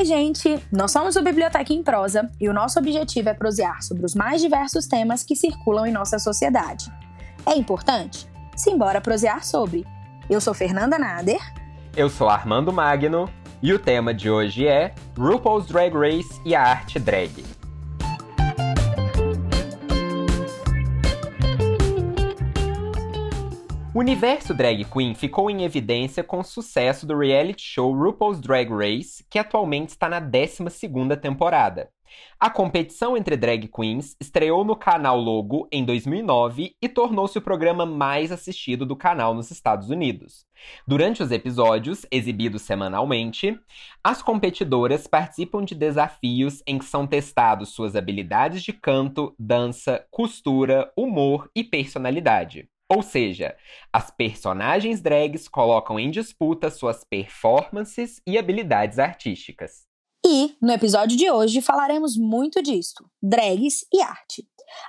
Oi, gente! Nós somos o Biblioteca em Prosa e o nosso objetivo é prosear sobre os mais diversos temas que circulam em nossa sociedade. É importante? Simbora prosear sobre. Eu sou Fernanda Nader. Eu sou Armando Magno e o tema de hoje é RuPaul's Drag Race e a arte drag. O universo drag queen ficou em evidência com o sucesso do reality show RuPaul's Drag Race, que atualmente está na 12ª temporada. A competição entre drag queens estreou no canal Logo em 2009 e tornou-se o programa mais assistido do canal nos Estados Unidos. Durante os episódios, exibidos semanalmente, as competidoras participam de desafios em que são testados suas habilidades de canto, dança, costura, humor e personalidade. Ou seja, as personagens drags colocam em disputa suas performances e habilidades artísticas. E, no episódio de hoje, falaremos muito disso: drags e arte.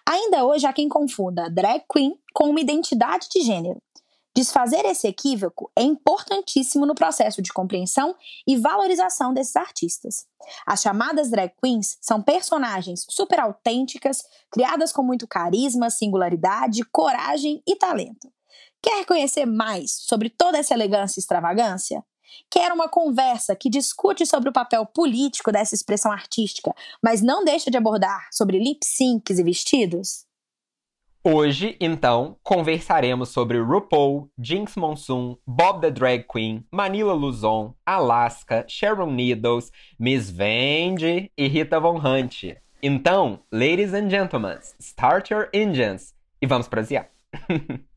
Ainda hoje há quem confunda drag queen com uma identidade de gênero. Desfazer esse equívoco é importantíssimo no processo de compreensão e valorização desses artistas. As chamadas drag queens são personagens super autênticas, criadas com muito carisma, singularidade, coragem e talento. Quer conhecer mais sobre toda essa elegância e extravagância? Quer uma conversa que discute sobre o papel político dessa expressão artística, mas não deixa de abordar sobre lip syncs e vestidos? Hoje, então, conversaremos sobre RuPaul, Jinx Monsoon, Bob the Drag Queen, Manila Luzon, Alaska, Sharon Needles, Miss Vendi e Rita Von Hunt. Então, ladies and gentlemen, start your engines e vamos prosear.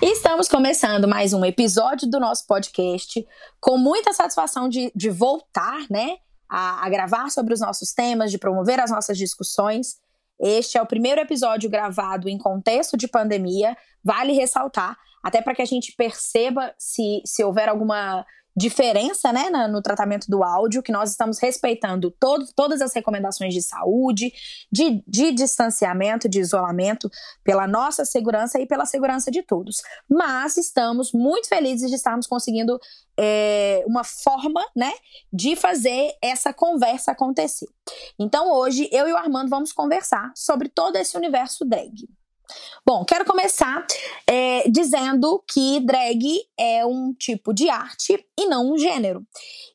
Estamos começando mais um episódio do nosso podcast, com muita satisfação de, de voltar, né, a, a gravar sobre os nossos temas, de promover as nossas discussões. Este é o primeiro episódio gravado em contexto de pandemia, vale ressaltar, até para que a gente perceba se, se houver alguma diferença né, no tratamento do áudio, que nós estamos respeitando todo, todas as recomendações de saúde, de, de distanciamento, de isolamento, pela nossa segurança e pela segurança de todos. Mas estamos muito felizes de estarmos conseguindo é, uma forma né, de fazer essa conversa acontecer. Então hoje eu e o Armando vamos conversar sobre todo esse universo drag. Bom, quero começar é, dizendo que drag é um tipo de arte e não um gênero.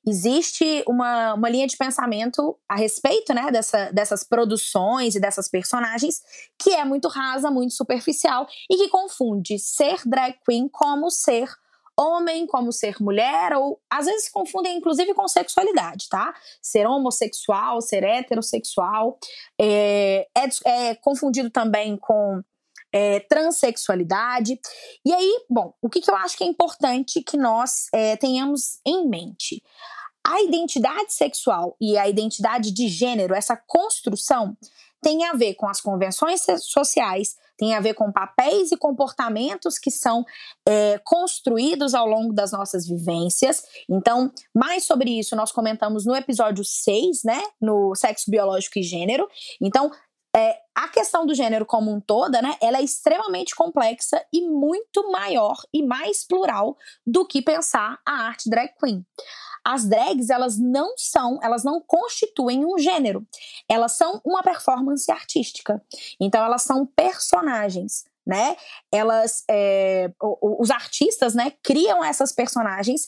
Existe uma, uma linha de pensamento a respeito né, dessa, dessas produções e dessas personagens que é muito rasa, muito superficial e que confunde ser drag queen como ser homem, como ser mulher, ou às vezes confundem inclusive com sexualidade, tá? Ser homossexual, ser heterossexual. É, é, é confundido também com é, transexualidade. E aí, bom, o que, que eu acho que é importante que nós é, tenhamos em mente? A identidade sexual e a identidade de gênero, essa construção, tem a ver com as convenções sociais, tem a ver com papéis e comportamentos que são é, construídos ao longo das nossas vivências. Então, mais sobre isso nós comentamos no episódio 6, né? No sexo biológico e gênero. Então, é, a questão do gênero como um toda, né, ela é extremamente complexa e muito maior e mais plural do que pensar a arte drag queen. As drags, elas não são, elas não constituem um gênero. Elas são uma performance artística. Então, elas são personagens né? Elas, é, os artistas, né, criam essas personagens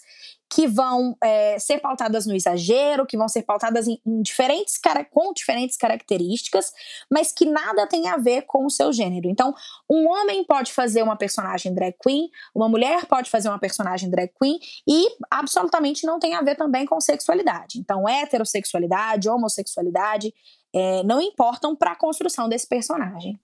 que vão é, ser pautadas no exagero, que vão ser pautadas em, em diferentes com diferentes características, mas que nada tem a ver com o seu gênero. Então, um homem pode fazer uma personagem drag queen, uma mulher pode fazer uma personagem drag queen e absolutamente não tem a ver também com sexualidade. Então, heterossexualidade, homossexualidade é, não importam para a construção desse personagem.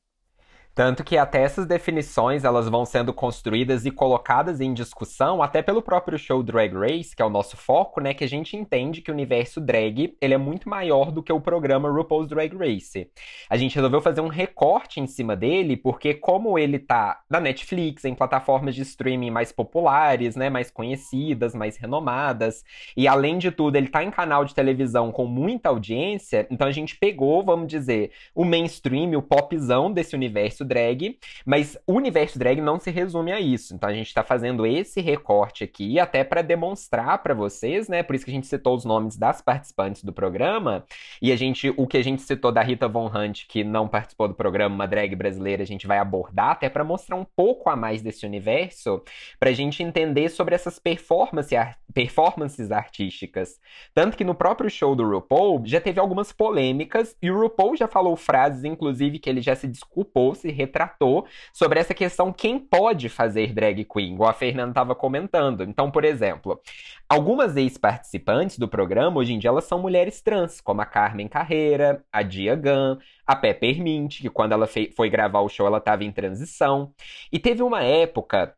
Tanto que até essas definições elas vão sendo construídas e colocadas em discussão até pelo próprio show Drag Race, que é o nosso foco, né, que a gente entende que o universo drag, ele é muito maior do que o programa RuPaul's Drag Race. A gente resolveu fazer um recorte em cima dele, porque como ele tá na Netflix, em plataformas de streaming mais populares, né, mais conhecidas, mais renomadas, e além de tudo, ele tá em canal de televisão com muita audiência, então a gente pegou, vamos dizer, o mainstream, o popzão desse universo drag, mas o universo drag não se resume a isso. Então a gente está fazendo esse recorte aqui até para demonstrar para vocês, né? Por isso que a gente citou os nomes das participantes do programa e a gente, o que a gente citou da Rita Von Hunt que não participou do programa, uma drag brasileira, a gente vai abordar até para mostrar um pouco a mais desse universo, para a gente entender sobre essas performance, performances artísticas. Tanto que no próprio show do RuPaul já teve algumas polêmicas e o RuPaul já falou frases, inclusive, que ele já se desculpou, se retratou sobre essa questão quem pode fazer drag queen, igual a Fernanda estava comentando. Então, por exemplo, algumas ex-participantes do programa, hoje em dia, elas são mulheres trans, como a Carmen Carreira, a Dia Gunn, a Peppermint, que quando ela foi gravar o show, ela estava em transição. E teve uma época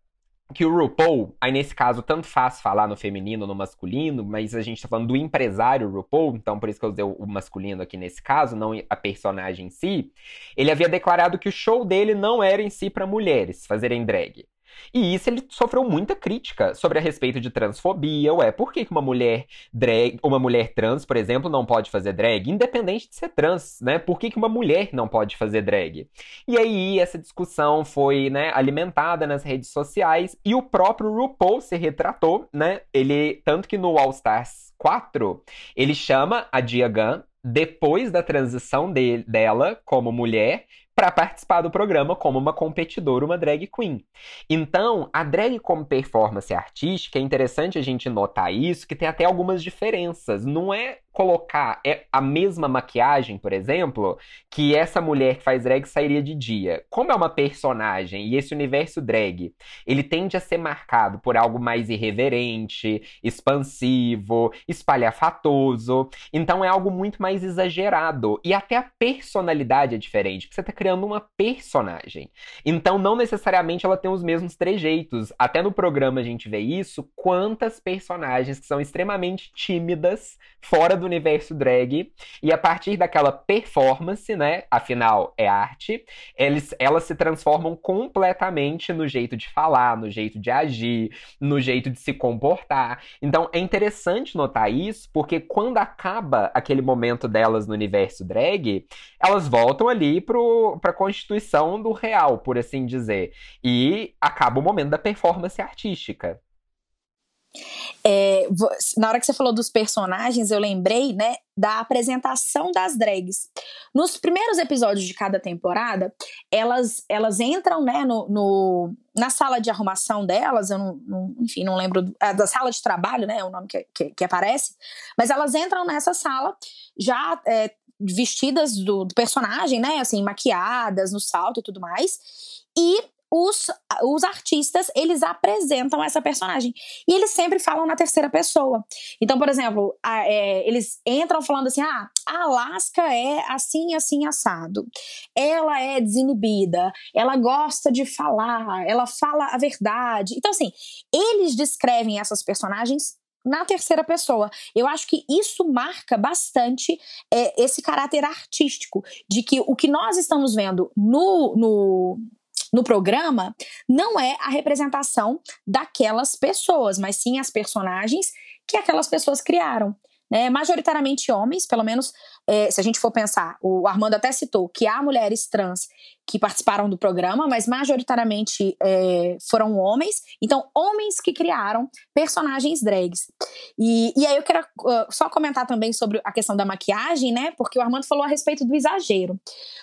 que o RuPaul, aí nesse caso tanto faz falar no feminino ou no masculino, mas a gente tá falando do empresário RuPaul, então por isso que eu usei o masculino aqui nesse caso, não a personagem em si, ele havia declarado que o show dele não era em si para mulheres fazerem drag. E isso ele sofreu muita crítica sobre a respeito de transfobia. Ué, por que uma mulher drag, uma mulher trans, por exemplo, não pode fazer drag? Independente de ser trans, né? Por que, uma mulher não pode fazer drag? E aí essa discussão foi né, alimentada nas redes sociais e o próprio RuPaul se retratou, né? Ele, tanto que no All Stars 4, ele chama a Diagan depois da transição de, dela como mulher para participar do programa como uma competidora, uma drag queen. Então, a drag como performance artística, é interessante a gente notar isso, que tem até algumas diferenças. Não é colocar é a mesma maquiagem, por exemplo, que essa mulher que faz drag sairia de dia. Como é uma personagem e esse universo drag, ele tende a ser marcado por algo mais irreverente, expansivo, espalhafatoso. Então é algo muito mais exagerado. E até a personalidade é diferente, porque você está criando uma personagem. Então não necessariamente ela tem os mesmos trejeitos. Até no programa a gente vê isso, quantas personagens que são extremamente tímidas fora do universo drag. E a partir daquela performance, né? Afinal, é arte, eles, elas se transformam completamente no jeito de falar, no jeito de agir, no jeito de se comportar. Então é interessante notar isso, porque quando acaba aquele momento delas no universo drag, elas voltam ali pro, pra constituição do real, por assim dizer. E acaba o momento da performance artística. É, na hora que você falou dos personagens, eu lembrei, né, da apresentação das drags. Nos primeiros episódios de cada temporada, elas, elas entram, né, no, no na sala de arrumação delas, eu não, não, enfim, não lembro, é, da sala de trabalho, né, é o nome que, que, que aparece, mas elas entram nessa sala já é, vestidas do, do personagem, né, assim, maquiadas, no salto e tudo mais, e os, os artistas, eles apresentam essa personagem. E eles sempre falam na terceira pessoa. Então, por exemplo, a, é, eles entram falando assim: ah, a Alaska é assim, assim, assado. Ela é desinibida, ela gosta de falar, ela fala a verdade. Então, assim, eles descrevem essas personagens na terceira pessoa. Eu acho que isso marca bastante é, esse caráter artístico, de que o que nós estamos vendo no, no, no programa não é a representação daquelas pessoas, mas sim as personagens que aquelas pessoas criaram. Né, majoritariamente homens, pelo menos é, se a gente for pensar, o Armando até citou que há mulheres trans que participaram do programa, mas majoritariamente é, foram homens. Então, homens que criaram personagens drags. E, e aí eu quero uh, só comentar também sobre a questão da maquiagem, né? Porque o Armando falou a respeito do exagero.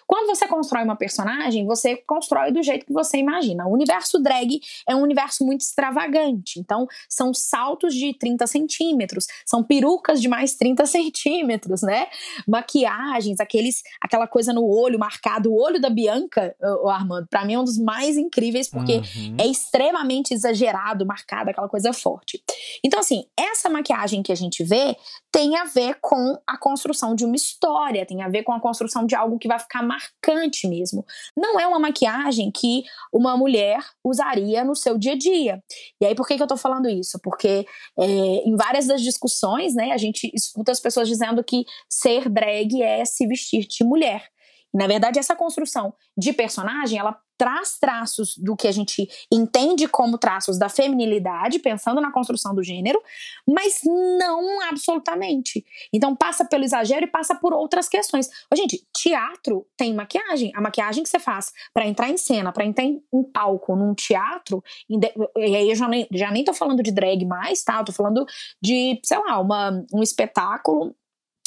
Quando você constrói uma personagem, você constrói do jeito que você imagina. O universo drag é um universo muito extravagante. Então, são saltos de 30 centímetros, são perucas de mais 30 centímetros, né? Maquiagens, aqueles, aquela coisa no olho, marcado, o olho da Bianca, o Armando, para mim é um dos mais incríveis, porque uhum. é extremamente exagerado, marcado, aquela coisa forte. Então, assim, essa maquiagem que a gente vê tem a ver com a construção de uma história, tem a ver com a construção de algo que vai ficar marcante mesmo. Não é uma maquiagem que uma mulher usaria no seu dia a dia. E aí, por que, que eu tô falando isso? Porque é, em várias das discussões, né, a gente escuta as pessoas dizendo que ser drag é se vestir de mulher. Na verdade, essa construção de personagem, ela traz traços do que a gente entende como traços da feminilidade, pensando na construção do gênero, mas não absolutamente. Então passa pelo exagero e passa por outras questões. Ô, gente, teatro tem maquiagem. A maquiagem que você faz para entrar em cena, para entrar em um palco, num teatro, e aí eu já nem, já nem tô falando de drag mais, tá? Eu tô falando de, sei lá, uma, um espetáculo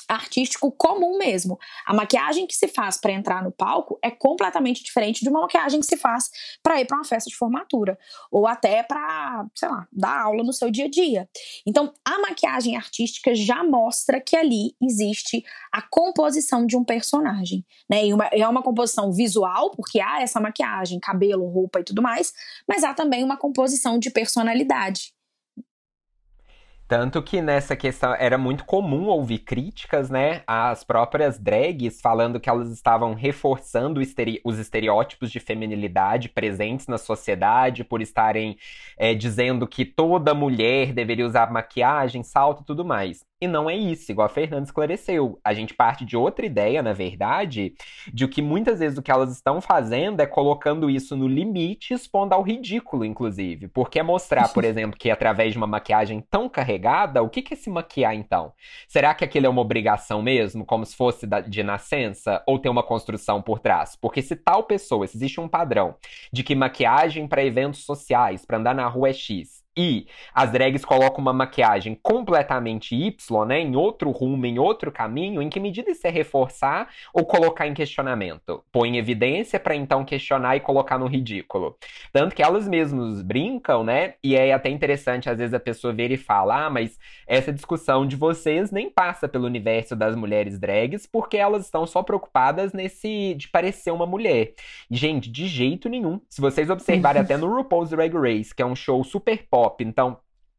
artístico comum mesmo. A maquiagem que se faz para entrar no palco é completamente diferente de uma maquiagem que se faz para ir para uma festa de formatura ou até para, sei lá, dar aula no seu dia a dia. Então, a maquiagem artística já mostra que ali existe a composição de um personagem, né? E uma, é uma composição visual, porque há essa maquiagem, cabelo, roupa e tudo mais, mas há também uma composição de personalidade. Tanto que nessa questão era muito comum ouvir críticas, né? Às próprias drags falando que elas estavam reforçando os estereótipos de feminilidade presentes na sociedade, por estarem é, dizendo que toda mulher deveria usar maquiagem, salto e tudo mais. E não é isso, igual a Fernanda esclareceu. A gente parte de outra ideia, na verdade, de que muitas vezes o que elas estão fazendo é colocando isso no limite, expondo ao ridículo, inclusive. Porque é mostrar, por exemplo, que através de uma maquiagem tão carregada, o que, que é se maquiar então? Será que aquilo é uma obrigação mesmo, como se fosse de nascença, ou tem uma construção por trás? Porque se tal pessoa, se existe um padrão de que maquiagem para eventos sociais, para andar na rua é X, e as drags colocam uma maquiagem completamente Y, né, em outro rumo, em outro caminho, em que medida isso é reforçar ou colocar em questionamento? Põe em evidência para então questionar e colocar no ridículo. Tanto que elas mesmas brincam, né, e é até interessante às vezes a pessoa ver e falar, ah, mas essa discussão de vocês nem passa pelo universo das mulheres drags, porque elas estão só preocupadas nesse de parecer uma mulher. E, gente, de jeito nenhum. Se vocês observarem até no RuPaul's Drag Race, que é um show super pop, pop. Então,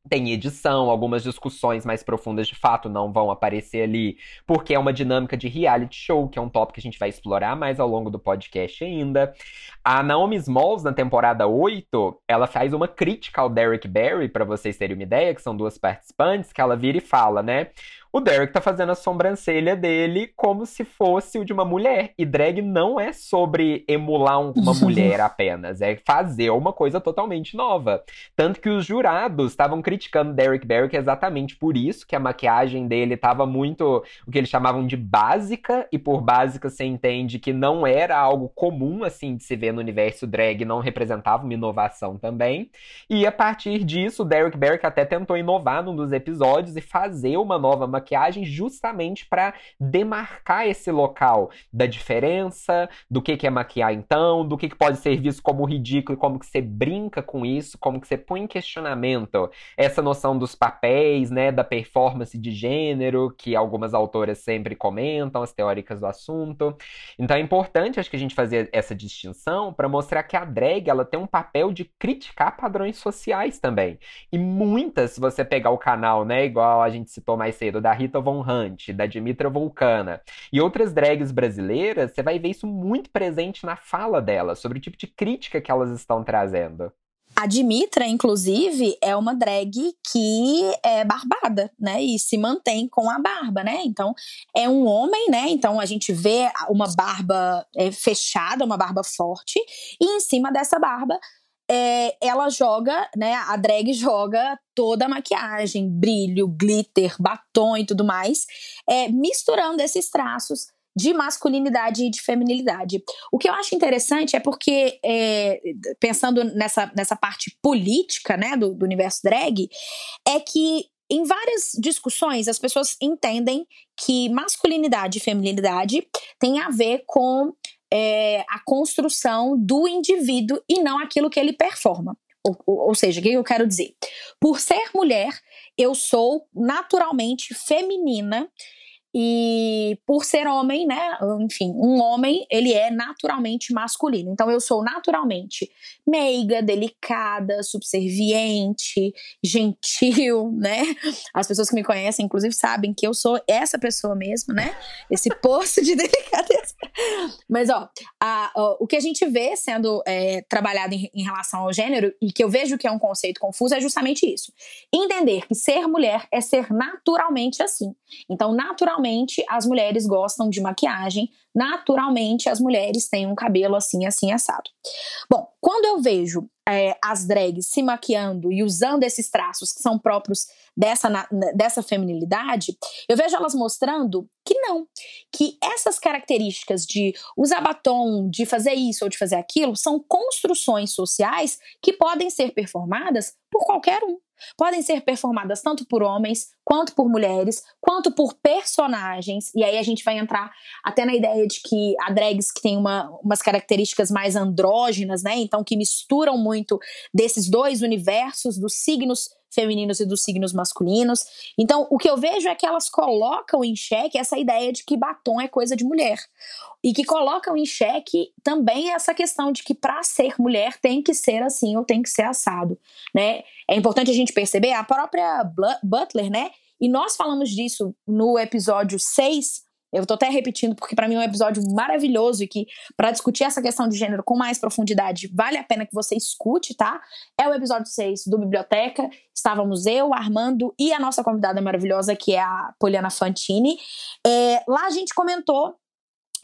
tem edição, algumas discussões mais profundas de fato não vão aparecer ali, porque é uma dinâmica de reality show, que é um tópico que a gente vai explorar mais ao longo do podcast ainda. A Naomi Smalls, na temporada 8, ela faz uma crítica ao Derek Barry, para vocês terem uma ideia, que são duas participantes, que ela vira e fala, né? O Derek tá fazendo a sobrancelha dele como se fosse o de uma mulher. E drag não é sobre emular uma mulher apenas, é fazer uma coisa totalmente nova. Tanto que os jurados estavam criticando Derek Barry exatamente por isso, que a maquiagem dele tava muito o que eles chamavam de básica, e por básica você entende que não era algo comum assim de se ver no universo drag, não representava uma inovação também. E a partir disso, o Derek Barry até tentou inovar num dos episódios e fazer uma nova maquiagem maquiagem justamente para demarcar esse local da diferença, do que, que é maquiar então, do que, que pode ser visto como ridículo e como que você brinca com isso, como que você põe em questionamento essa noção dos papéis, né, da performance de gênero, que algumas autoras sempre comentam, as teóricas do assunto. Então é importante, acho que a gente fazer essa distinção para mostrar que a drag ela tem um papel de criticar padrões sociais também. E muitas, se você pegar o canal, né, igual a gente citou mais cedo, da Rita Von Hunt, da Dimitra Vulcana e outras drags brasileiras, você vai ver isso muito presente na fala delas, sobre o tipo de crítica que elas estão trazendo. A Dimitra, inclusive, é uma drag que é barbada, né? E se mantém com a barba, né? Então, é um homem, né? Então, a gente vê uma barba é, fechada, uma barba forte, e em cima dessa barba é, ela joga, né? A drag joga toda a maquiagem, brilho, glitter, batom e tudo mais, é, misturando esses traços de masculinidade e de feminilidade. O que eu acho interessante é porque, é, pensando nessa, nessa parte política né, do, do universo drag, é que em várias discussões as pessoas entendem que masculinidade e feminilidade tem a ver com é, a construção do indivíduo e não aquilo que ele performa. Ou, ou, ou seja, o que eu quero dizer? Por ser mulher, eu sou naturalmente feminina E por ser homem, né? Enfim, um homem, ele é naturalmente masculino. Então eu sou naturalmente meiga, delicada, subserviente, gentil, né? As pessoas que me conhecem, inclusive, sabem que eu sou essa pessoa mesmo, né? Esse poço de delicadeza. Mas, ó, a, o que a gente vê sendo é, trabalhado em, em relação ao gênero, e que eu vejo que é um conceito confuso, é justamente isso. Entender que ser mulher é ser naturalmente assim. Então, naturalmente, naturalmente as mulheres gostam de maquiagem, naturalmente as mulheres têm um cabelo assim, assim, assado. Bom, quando eu vejo é, as drags se maquiando e usando esses traços que são próprios dessa, dessa feminilidade, eu vejo elas mostrando que não, que essas características de usar batom, de fazer isso ou de fazer aquilo, são construções sociais que podem ser performadas por qualquer um podem ser performadas tanto por homens, quanto por mulheres, quanto por personagens. E aí a gente vai entrar até na ideia de que há drags que têm uma, umas características mais andrógenas, né? Então, que misturam muito desses dois universos, dos signos femininos e dos signos masculinos. Então, o que eu vejo é que elas colocam em xeque essa ideia de que batom é coisa de mulher. E que colocam em xeque também essa questão de que para ser mulher tem que ser assim ou tem que ser assado, né? É importante a gente perceber a própria Butler, né? E nós falamos disso no episódio 6 eu tô até repetindo porque para mim é um episódio maravilhoso e que para discutir essa questão de gênero com mais profundidade, vale a pena que você escute, tá? É o episódio 6 do Biblioteca. Estávamos eu, Armando e a nossa convidada maravilhosa que é a Poliana Fantini. É, lá a gente comentou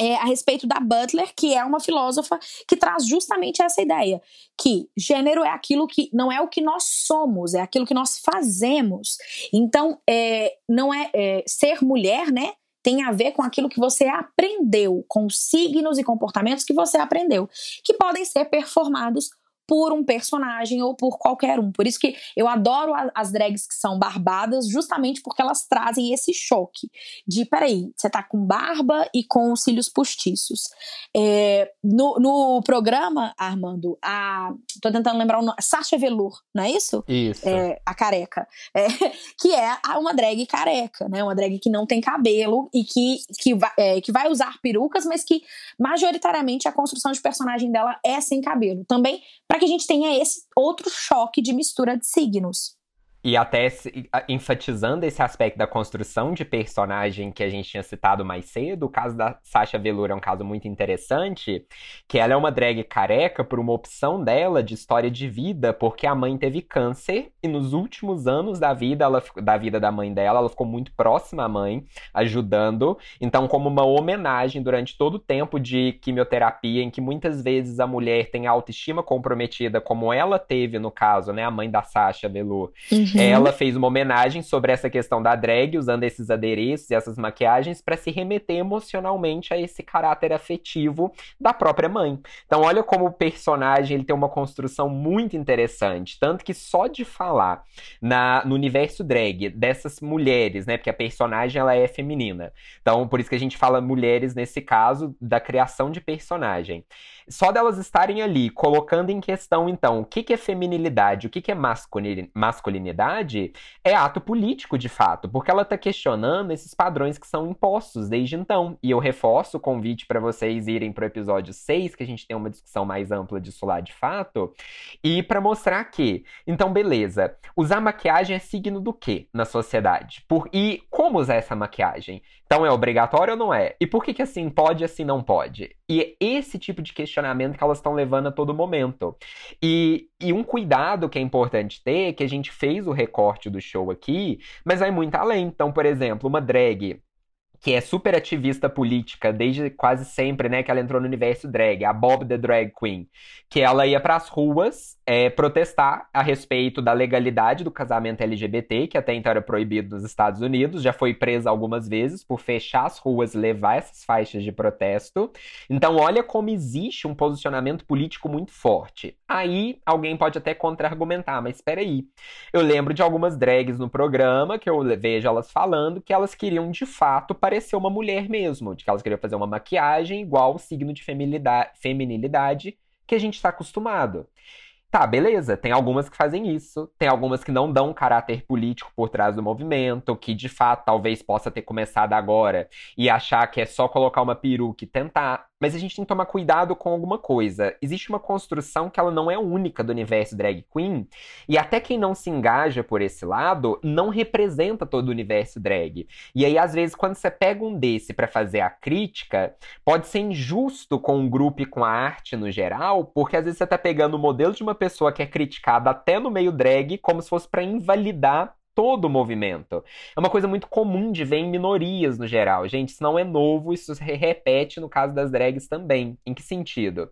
é, a respeito da Butler, que é uma filósofa que traz justamente essa ideia, que gênero é aquilo que não é o que nós somos, é aquilo que nós fazemos. Então, é, não é, é ser mulher, né? Tem a ver com aquilo que você aprendeu, com signos e comportamentos que você aprendeu, que podem ser performados por um personagem ou por qualquer um. Por isso que eu adoro as drags que são barbadas, justamente porque elas trazem esse choque de, peraí, você tá com barba e com cílios postiços. É, no, no programa, Armando, a, tô tentando lembrar o nome, Sasha Velour, não é isso? Isso. É, a careca. É, que é uma drag careca, né? Uma drag que não tem cabelo e que, que, vai, é, que vai usar perucas, mas que majoritariamente a construção de personagem dela é sem cabelo. Também para que a gente tenha esse outro choque de mistura de signos. E até enfatizando esse aspecto da construção de personagem que a gente tinha citado mais cedo, o caso da Sasha Velour é um caso muito interessante, que ela é uma drag careca por uma opção dela de história de vida, porque a mãe teve câncer e nos últimos anos da vida, ela, da vida da mãe dela, ela ficou muito próxima à mãe, ajudando. Então, como uma homenagem durante todo o tempo de quimioterapia, em que muitas vezes a mulher tem autoestima comprometida, como ela teve no caso, né, a mãe da Sasha Velour. Uhum. Ela fez uma homenagem sobre essa questão da drag, usando esses adereços e essas maquiagens para se remeter emocionalmente a esse caráter afetivo da própria mãe. Então, olha como o personagem ele tem uma construção muito interessante, tanto que só de falar na, no universo drag dessas mulheres, né, porque a personagem ela é feminina. Então, por isso que a gente fala mulheres nesse caso da criação de personagem. Só delas estarem ali colocando em questão, então, o que, que é feminilidade, o que, que é masculinidade, é ato político de fato, porque ela está questionando esses padrões que são impostos desde então. E eu reforço o convite para vocês irem para o episódio 6, que a gente tem uma discussão mais ampla disso lá de fato, e para mostrar que, então, beleza, usar maquiagem é signo do quê na sociedade? Por, e como usar essa maquiagem? Então, é obrigatório ou não é? E por que, que assim pode e assim não pode? E é esse tipo de questionamento que elas estão levando a todo momento. E, e um cuidado que é importante ter, que a gente fez o recorte do show aqui, mas vai muito além. Então, por exemplo, uma drag que é super ativista política desde quase sempre, né, que ela entrou no universo drag, a Bob the Drag Queen, que ela ia para as ruas é, protestar a respeito da legalidade do casamento LGBT, que até então era proibido nos Estados Unidos, já foi presa algumas vezes por fechar as ruas levar essas faixas de protesto. Então, olha como existe um posicionamento político muito forte. Aí alguém pode até contra-argumentar, mas espera aí. Eu lembro de algumas drags no programa que eu vejo elas falando que elas queriam de fato parecer uma mulher mesmo, de que elas queriam fazer uma maquiagem igual o signo de feminilidade que a gente está acostumado. Tá, beleza. Tem algumas que fazem isso, tem algumas que não dão um caráter político por trás do movimento, que de fato talvez possa ter começado agora e achar que é só colocar uma peruca e tentar. Mas a gente tem que tomar cuidado com alguma coisa. Existe uma construção que ela não é única do universo drag queen, e até quem não se engaja por esse lado não representa todo o universo drag. E aí, às vezes, quando você pega um desse para fazer a crítica, pode ser injusto com o grupo e com a arte no geral, porque às vezes você tá pegando o modelo de uma pessoa que é criticada até no meio drag como se fosse para invalidar todo o movimento. É uma coisa muito comum de ver em minorias no geral. Gente, isso não é novo, isso se repete no caso das drags também. Em que sentido?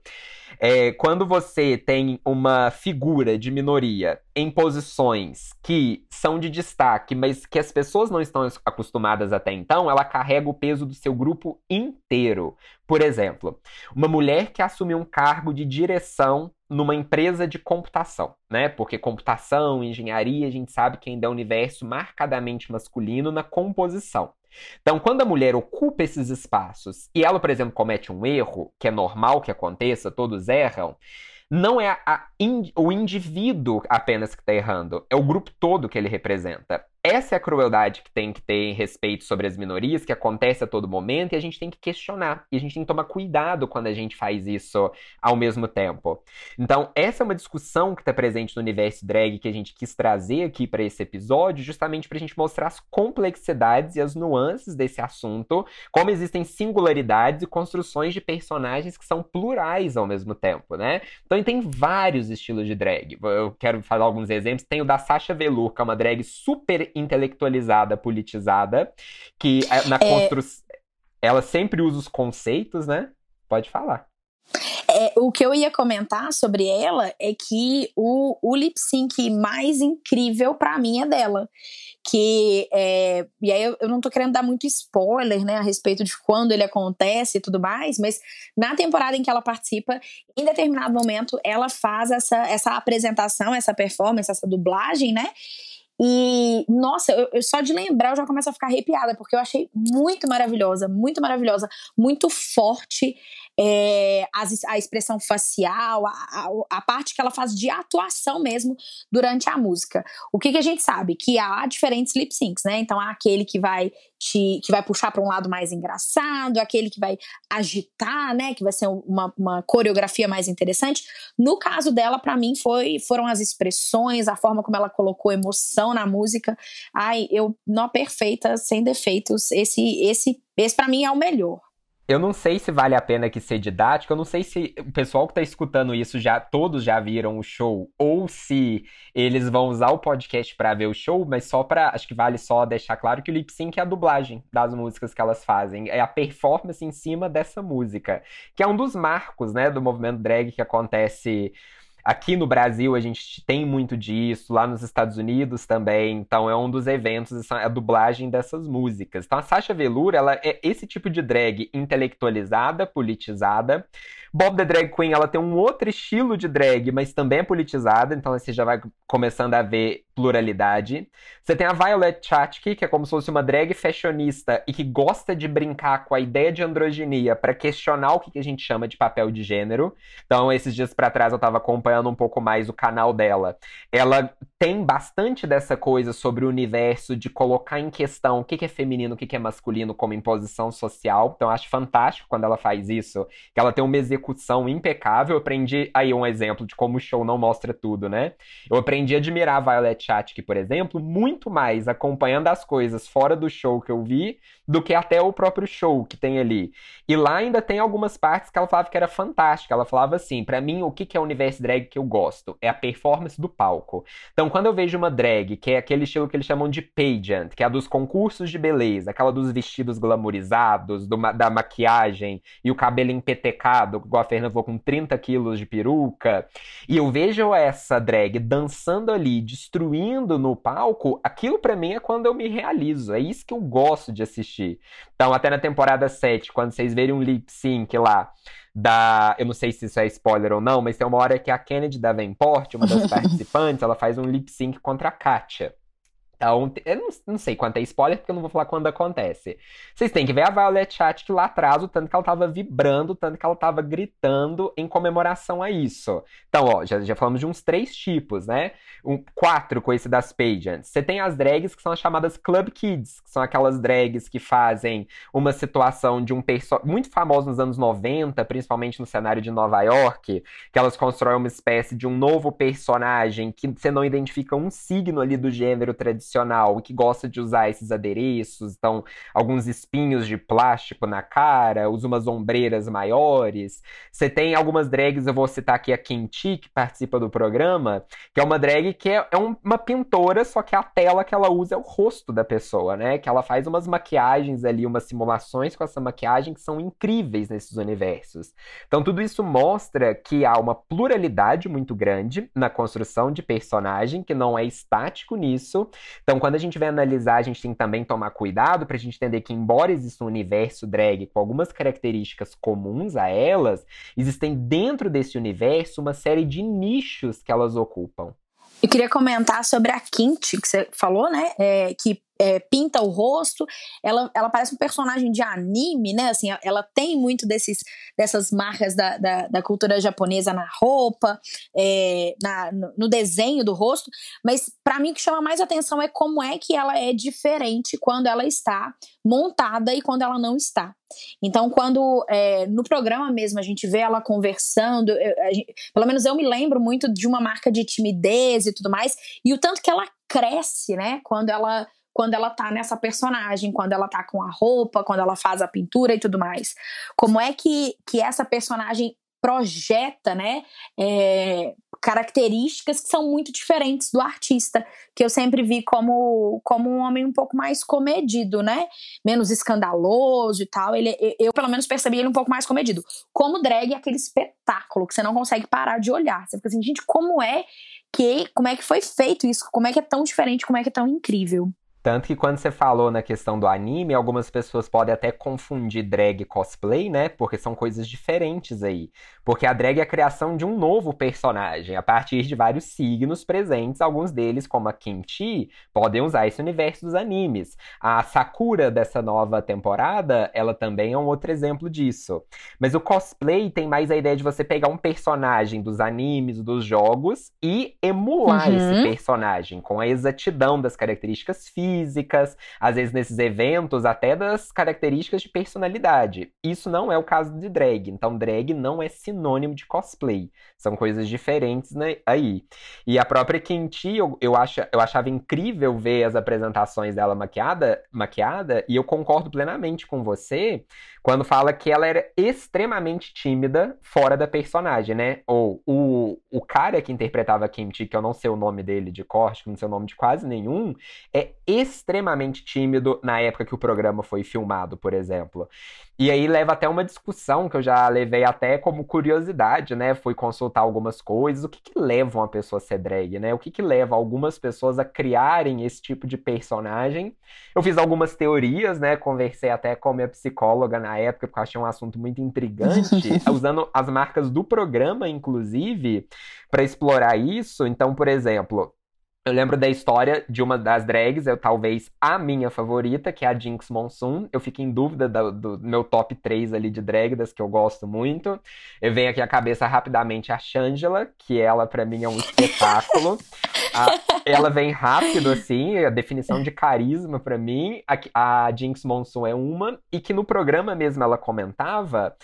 É, quando você tem uma figura de minoria em posições que são de destaque, mas que as pessoas não estão acostumadas até então, ela carrega o peso do seu grupo inteiro. Por exemplo, uma mulher que assume um cargo de direção numa empresa de computação, né? Porque computação, engenharia, a gente sabe que ainda é um universo marcadamente masculino na composição. Então, quando a mulher ocupa esses espaços e ela, por exemplo, comete um erro, que é normal que aconteça, todos erram, não é in, o indivíduo apenas que está errando, é o grupo todo que ele representa. Essa é a crueldade que tem que ter em respeito sobre as minorias, que acontece a todo momento, e a gente tem que questionar. E a gente tem que tomar cuidado quando a gente faz isso ao mesmo tempo. Então, essa é uma discussão que está presente no universo drag que a gente quis trazer aqui para esse episódio, justamente para a gente mostrar as complexidades e as nuances desse assunto, como existem singularidades e construções de personagens que são plurais ao mesmo tempo, né? Então, tem vários estilos de drag. Eu quero falar alguns exemplos. Tem o da Sasha Velour, que é uma drag super intelectualizada, politizada, que é, na é... construção. Ela sempre usa os conceitos, né? Pode falar. É, o que eu ia comentar sobre ela é que o, o lip sync mais incrível para mim é dela. Que é, e aí eu, eu, não tô querendo dar muito spoiler, né, a respeito de quando ele acontece e tudo mais, mas na temporada em que ela participa, em determinado momento, ela faz essa, essa apresentação, essa performance, essa dublagem, né? E, nossa, eu, eu, só de lembrar eu já começo a ficar arrepiada, porque eu achei muito maravilhosa, muito maravilhosa, muito forte é, a, a, expressão facial, a, a, a, parte que ela faz de atuação mesmo durante a música. O que, que a gente sabe? Que há diferentes lip syncs, né? Então há aquele que vai te, que vai puxar para um lado mais engraçado, aquele que vai agitar, né? Que vai ser uma, uma coreografia mais interessante. No caso dela, para mim, foi, foram as expressões, a forma como ela colocou emoção na música. Ai, eu, não perfeita, sem defeitos. Esse, esse, esse para mim é o melhor. Eu não sei se vale a pena que ser didático, eu não sei se o pessoal que tá escutando isso já todos já viram o show ou se eles vão usar o podcast para ver o show, mas só para acho que vale só deixar claro que o lip sync é a dublagem das músicas que elas fazem, é a performance em cima dessa música, que é um dos marcos, né, do movimento drag que acontece Aqui no Brasil a gente tem muito disso, lá nos Estados Unidos também, então é um dos eventos, é a dublagem dessas músicas. Então a Sasha Velour, ela é esse tipo de drag intelectualizada, politizada. Bob the Drag Queen, ela tem um outro estilo de drag, mas também é politizada, então você já vai começando a ver pluralidade. Você tem a Violet Chachki, que é como se fosse uma drag fashionista e que gosta de brincar com a ideia de androginia para questionar o que a gente chama de papel de gênero. Então, esses dias para trás eu estava acompanhando um pouco mais o canal dela. Ela tem bastante dessa coisa sobre o universo de colocar em questão o que é feminino, o que é masculino como imposição social. Então, acho fantástico quando ela faz isso, que ela tem uma execução impecável. Eu aprendi aí um exemplo de como o show não mostra tudo, né? Eu aprendi a admirar a Violet Chachki, por exemplo, muito mais acompanhando as coisas fora do show que eu vi do que até o próprio show que tem ali. E lá ainda tem algumas partes que ela falava que era fantástica. Ela falava assim: para mim, o que é o universo drag que eu gosto? É a performance do palco. Então, quando eu vejo uma drag, que é aquele estilo que eles chamam de pageant, que é a dos concursos de beleza, aquela dos vestidos glamorizados, do, da maquiagem e o cabelo empetecado, igual a Fernanda falou, com 30 quilos de peruca, e eu vejo essa drag dançando ali, destruindo no palco, aquilo para mim é quando eu me realizo. É isso que eu gosto de assistir. Então, até na temporada 7, quando vocês verem um lip sync lá da. Eu não sei se isso é spoiler ou não, mas tem uma hora que a Kennedy Davenport, uma das participantes, ela faz um lip sync contra a Katia. Então, eu não, não, sei quanto é spoiler, porque eu não vou falar quando acontece. Vocês têm que ver a Violet Chat que lá atrás, o tanto que ela tava vibrando, o tanto que ela tava gritando em comemoração a isso. Então, ó, já, já falamos de uns três tipos, né? Um, quatro com esse das pageants. Você tem as drags que são as chamadas Club Kids, que são aquelas drags que fazem uma situação de um personagem muito famoso nos anos 90, principalmente no cenário de Nova York, que elas constroem uma espécie de um novo personagem que você não identifica um signo ali do gênero tradicional profissional que gosta de usar esses adereços, então alguns espinhos de plástico na cara, usa umas ombreiras maiores. Você tem algumas drags, eu vou citar aqui a Kinti, que participa do programa, que é uma drag que é, é uma pintora, só que a tela que ela usa é o rosto da pessoa, né? Que ela faz umas maquiagens ali, umas simulações com essa maquiagem que são incríveis nesses universos. Então tudo isso mostra que há uma pluralidade muito grande na construção de personagem, que não é estático nisso, então, quando a gente vai analisar, a gente tem que também tomar cuidado para a gente entender que, embora exista um universo drag com algumas características comuns a elas, existem dentro desse universo uma série de nichos que elas ocupam. Eu queria comentar sobre a Kinti, que você falou, né? É, que é, pinta o rosto. Ela, ela parece um personagem de anime, né? Assim, ela tem muito desses, dessas marcas da, da, da cultura japonesa na roupa, é, na, no desenho do rosto. Mas para mim o que chama mais atenção é como é que ela é diferente quando ela está montada e quando ela não está. Então, quando é, no programa mesmo a gente vê ela conversando, eu, gente, pelo menos eu me lembro muito de uma marca de timidez e tudo mais, e o tanto que ela cresce, né? Quando ela quando ela tá nessa personagem, quando ela tá com a roupa, quando ela faz a pintura e tudo mais. Como é que, que essa personagem projeta, né, é, características que são muito diferentes do artista, que eu sempre vi como, como um homem um pouco mais comedido, né, menos escandaloso e tal. Ele, eu pelo menos percebi ele um pouco mais comedido. Como drag é aquele espetáculo que você não consegue parar de olhar. Você fica assim, gente, como é que, como é que foi feito isso? Como é que é tão diferente? Como é que é tão incrível? Tanto que quando você falou na questão do anime, algumas pessoas podem até confundir drag e cosplay, né? Porque são coisas diferentes aí. Porque a drag é a criação de um novo personagem, a partir de vários signos presentes, alguns deles, como a Kimchi, podem usar esse universo dos animes. A Sakura dessa nova temporada, ela também é um outro exemplo disso. Mas o cosplay tem mais a ideia de você pegar um personagem dos animes, dos jogos, e emular uhum. esse personagem com a exatidão das características físicas físicas, às vezes nesses eventos até das características de personalidade. Isso não é o caso de drag. Então, drag não é sinônimo de cosplay. São coisas diferentes né, aí. E a própria Kinti, eu, eu, eu achava incrível ver as apresentações dela maquiada, maquiada, e eu concordo plenamente com você quando fala que ela era extremamente tímida fora da personagem, né? Ou o, o cara que interpretava Kimchi, que eu não sei o nome dele de corte, que não sei o nome de quase nenhum, é extremamente tímido na época que o programa foi filmado, por exemplo. E aí leva até uma discussão que eu já levei até como curiosidade, né? Fui consultar algumas coisas. O que, que leva uma pessoa a ser drag, né? O que, que leva algumas pessoas a criarem esse tipo de personagem? Eu fiz algumas teorias, né? Conversei até com a minha psicóloga na época, porque eu achei um assunto muito intrigante, usando as marcas do programa, inclusive, para explorar isso. Então, por exemplo, eu lembro da história de uma das drags, eu talvez a minha favorita, que é a Jinx Monsoon. Eu fico em dúvida do, do, meu top 3 ali de drag, das que eu gosto muito. Eu venho aqui à cabeça rapidamente a Shangela, que ela para mim é um espetáculo. a, ela vem rápido, assim, a definição de carisma para mim. A, a Jinx Monsoon é uma, e que no programa mesmo ela comentava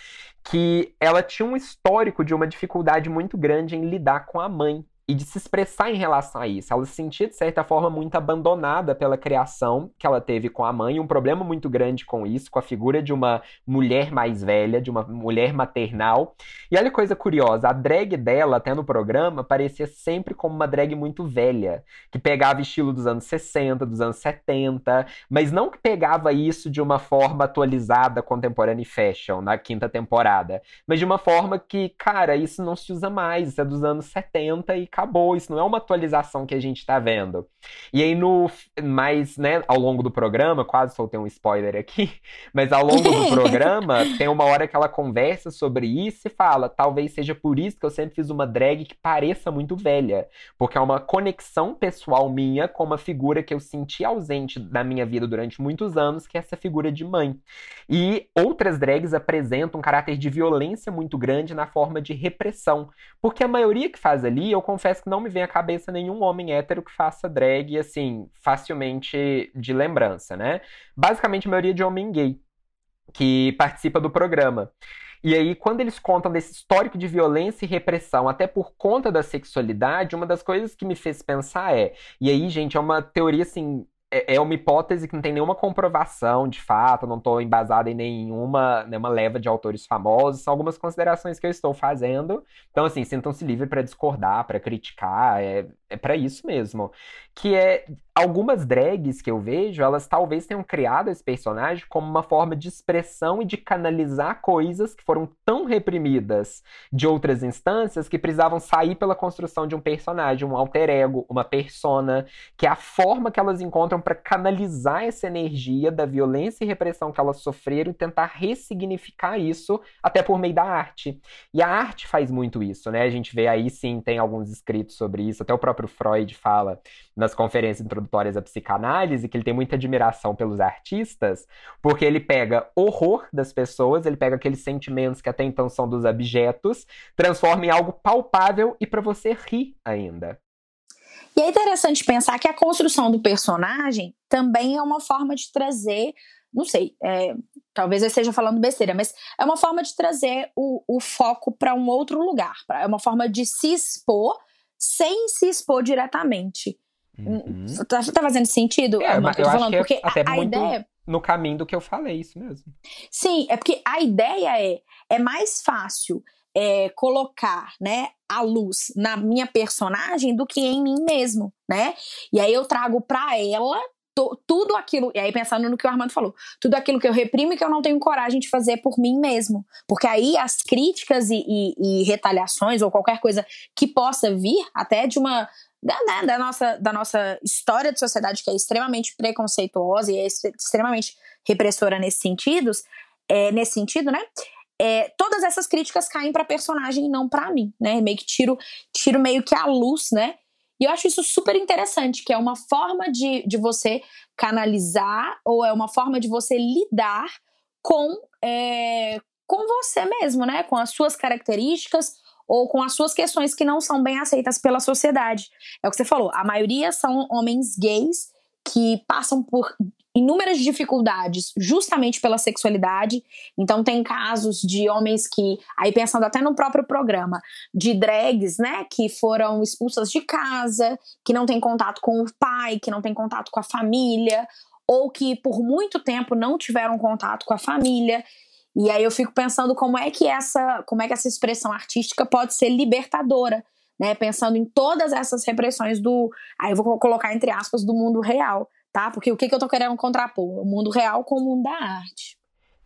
que ela tinha um histórico de uma dificuldade muito grande em lidar com a mãe e de se expressar em relação a isso. Ela se sentia, de certa forma, muito abandonada pela criação que ela teve com a mãe, um problema muito grande com isso, com a figura de uma mulher mais velha, de uma mulher maternal. E olha coisa curiosa, a drag dela, até no programa, parecia sempre como uma drag muito velha, que pegava estilo dos anos 60, dos anos 70, mas não que pegava isso de uma forma atualizada, contemporânea e fashion, na quinta temporada, mas de uma forma que, cara, isso não se usa mais, isso é dos anos 70 e acabou, isso não é uma atualização que a gente tá vendo. E aí, no mais, né, ao longo do programa, quase soltei um spoiler aqui, mas ao longo do programa, tem uma hora que ela conversa sobre isso e fala: talvez seja por isso que eu sempre fiz uma drag que pareça muito velha, porque é uma conexão pessoal minha com uma figura que eu senti ausente da minha vida durante muitos anos, que é essa figura de mãe. E outras drags apresentam um caráter de violência muito grande na forma de repressão, porque a maioria que faz ali, eu confesso que não me vem à cabeça nenhum homem hétero que faça drag, assim, facilmente de lembrança, né? Basicamente, a maioria de homem gay que participa do programa. E aí, quando eles contam desse histórico de violência e repressão, até por conta da sexualidade, uma das coisas que me fez pensar é. E aí, gente, é uma teoria assim é, é uma hipótese que não tem nenhuma comprovação de fato, não estou embasada em nenhuma, nenhuma leva de autores famosos, são algumas considerações que eu estou fazendo. Então, assim, sintam-se livres para discordar, para criticar, é, é para isso mesmo. Que é algumas drags que eu vejo, elas talvez tenham criado esse personagem como uma forma de expressão e de canalizar coisas que foram tão reprimidas de outras instâncias que precisavam sair pela construção de um personagem, um alter ego, uma persona, que é a forma que elas encontram para canalizar essa energia da violência e repressão que elas sofreram e tentar ressignificar isso até por meio da arte. E a arte faz muito isso, né? A gente vê aí sim, tem alguns escritos sobre isso, até o próprio Freud fala nas conferências à psicanálise que ele tem muita admiração pelos artistas, porque ele pega horror das pessoas, ele pega aqueles sentimentos que até então são dos objetos, transforma em algo palpável e para você rir ainda. E é interessante pensar que a construção do personagem também é uma forma de trazer, não sei, é, talvez eu esteja falando besteira, mas é uma forma de trazer o, o foco para um outro lugar, é uma forma de se expor sem se expor diretamente. Uhum. Tá, tá, fazendo sentido? É, mas eu acho falando? que é porque até a, a muito ideia... no caminho do que eu falei, isso mesmo. Sim, é porque a ideia é, é mais fácil é, colocar, né, a luz na minha personagem do que em mim mesmo, né? E aí eu trago para ela tudo aquilo, e aí pensando no que o Armando falou, tudo aquilo que eu reprimo e que eu não tenho coragem de fazer por mim mesmo. Porque aí as críticas e, e, e retaliações ou qualquer coisa que possa vir, até de uma. Da, né, da, nossa, da nossa história de sociedade que é extremamente preconceituosa e é extremamente repressora nesse sentido, é, nesse sentido, né? É, todas essas críticas caem para personagem e não para mim, né? Meio que tiro, tiro meio que a luz, né? E eu acho isso super interessante, que é uma forma de, de você canalizar ou é uma forma de você lidar com, é, com você mesmo, né? Com as suas características ou com as suas questões que não são bem aceitas pela sociedade. É o que você falou, a maioria são homens gays que passam por inúmeras dificuldades justamente pela sexualidade. Então tem casos de homens que, aí pensando até no próprio programa, de drags, né, que foram expulsas de casa, que não tem contato com o pai, que não tem contato com a família, ou que por muito tempo não tiveram contato com a família. E aí eu fico pensando como é que essa, como é que essa expressão artística pode ser libertadora, né, pensando em todas essas repressões do, aí eu vou colocar entre aspas do mundo real tá? Porque o que, que eu tô querendo contrapor? O mundo real com o mundo da arte.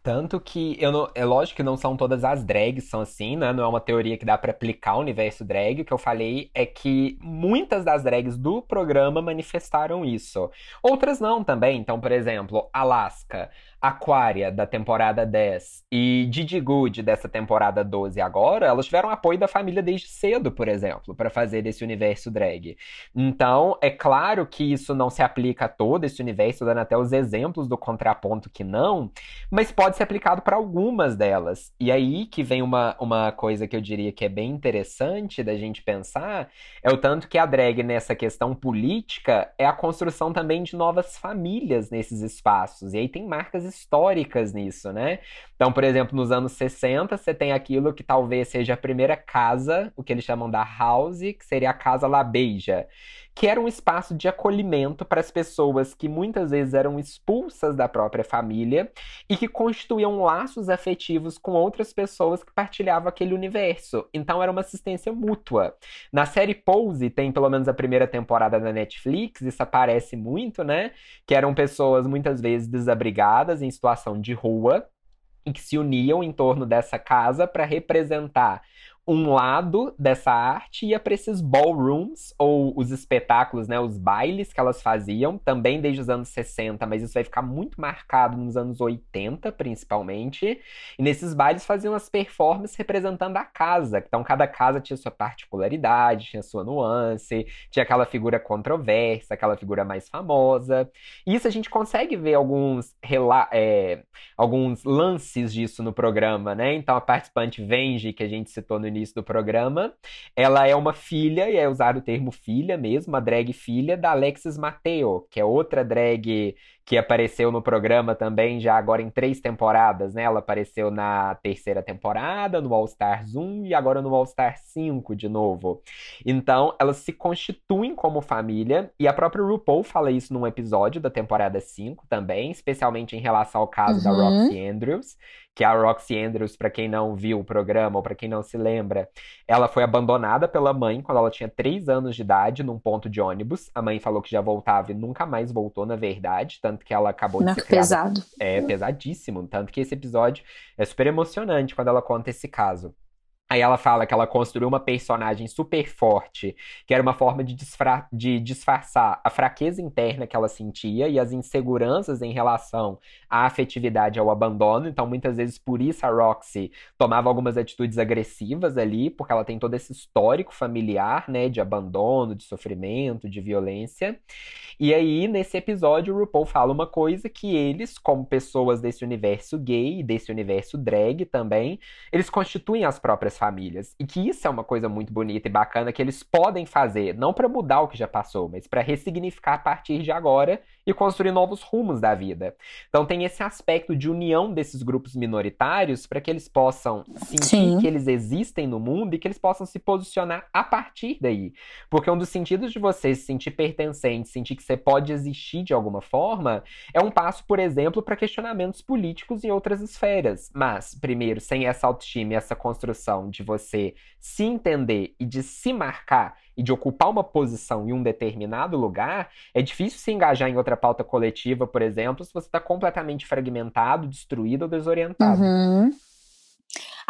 Tanto que eu não, é lógico que não são todas as drags são assim, né? Não é uma teoria que dá para aplicar o universo drag. O que eu falei é que muitas das drags do programa manifestaram isso. Outras não também. Então, por exemplo, Alaska. Aquária da temporada 10 e Didi Good dessa temporada 12 agora, elas tiveram apoio da família desde cedo, por exemplo, para fazer desse universo drag. Então, é claro que isso não se aplica a todo esse universo, dando até os exemplos do contraponto que não, mas pode ser aplicado para algumas delas. E aí que vem uma, uma coisa que eu diria que é bem interessante da gente pensar, é o tanto que a drag nessa questão política é a construção também de novas famílias nesses espaços. E aí tem marcas históricas nisso, né? Então, por exemplo, nos anos 60, você tem aquilo que talvez seja a primeira casa, o que eles chamam da house, que seria a casa La Beija que era um espaço de acolhimento para as pessoas que muitas vezes eram expulsas da própria família e que constituíam laços afetivos com outras pessoas que partilhavam aquele universo. Então era uma assistência mútua. Na série Pose tem pelo menos a primeira temporada da Netflix, isso aparece muito, né? Que eram pessoas muitas vezes desabrigadas em situação de rua e que se uniam em torno dessa casa para representar um lado dessa arte ia para esses ballrooms, ou os espetáculos, né, os bailes que elas faziam, também desde os anos 60, mas isso vai ficar muito marcado nos anos 80, principalmente. E nesses bailes faziam as performances representando a casa. Então, cada casa tinha sua particularidade, tinha sua nuance, tinha aquela figura controversa, aquela figura mais famosa. E isso a gente consegue ver alguns, é, alguns lances disso no programa, né? Então, a participante Venge, que a gente citou no início do programa. Ela é uma filha, e é usado o termo filha mesmo, uma drag filha da Alexis Mateo, que é outra drag que apareceu no programa também, já agora em três temporadas, né? Ela apareceu na terceira temporada, no All Stars 1 e agora no All Stars 5 de novo. Então, elas se constituem como família, e a própria RuPaul fala isso num episódio da temporada 5 também, especialmente em relação ao caso uhum. da Roxy Andrews, que a Roxy Andrews, para quem não viu o programa ou para quem não se lembra, ela foi abandonada pela mãe quando ela tinha 3 anos de idade num ponto de ônibus. A mãe falou que já voltava e nunca mais voltou, na verdade, tanto que ela acabou não, de ser criada. pesado. É pesadíssimo, tanto que esse episódio é super emocionante quando ela conta esse caso. Aí ela fala que ela construiu uma personagem super forte, que era uma forma de, de, disfarçar a fraqueza interna que ela sentia e as inseguranças em relação à afetividade ao abandono. Então, muitas vezes, por isso a Roxy tomava algumas atitudes agressivas ali, porque ela tem todo esse histórico familiar, né, de abandono, de sofrimento, de violência. E aí, nesse episódio, o RuPaul fala uma coisa que eles, como pessoas desse universo gay, desse universo drag também, eles constituem as próprias famílias. E que isso é uma coisa muito bonita e bacana que eles podem fazer, não para mudar o que já passou, mas para ressignificar a partir de agora e construir novos rumos da vida. Então tem esse aspecto de união desses grupos minoritários para que eles possam sentir Sim. que eles existem no mundo e que eles possam se posicionar a partir daí. Porque um dos sentidos de você se sentir pertencente, sentir que você pode existir de alguma forma, é um passo, por exemplo, para questionamentos políticos em outras esferas. Mas, primeiro, sem essa autoestima e essa construção de você se entender e de se marcar e de ocupar uma posição em um determinado lugar, é difícil se engajar em outra pauta coletiva, por exemplo, se você está completamente fragmentado, destruído ou desorientado. Uhum.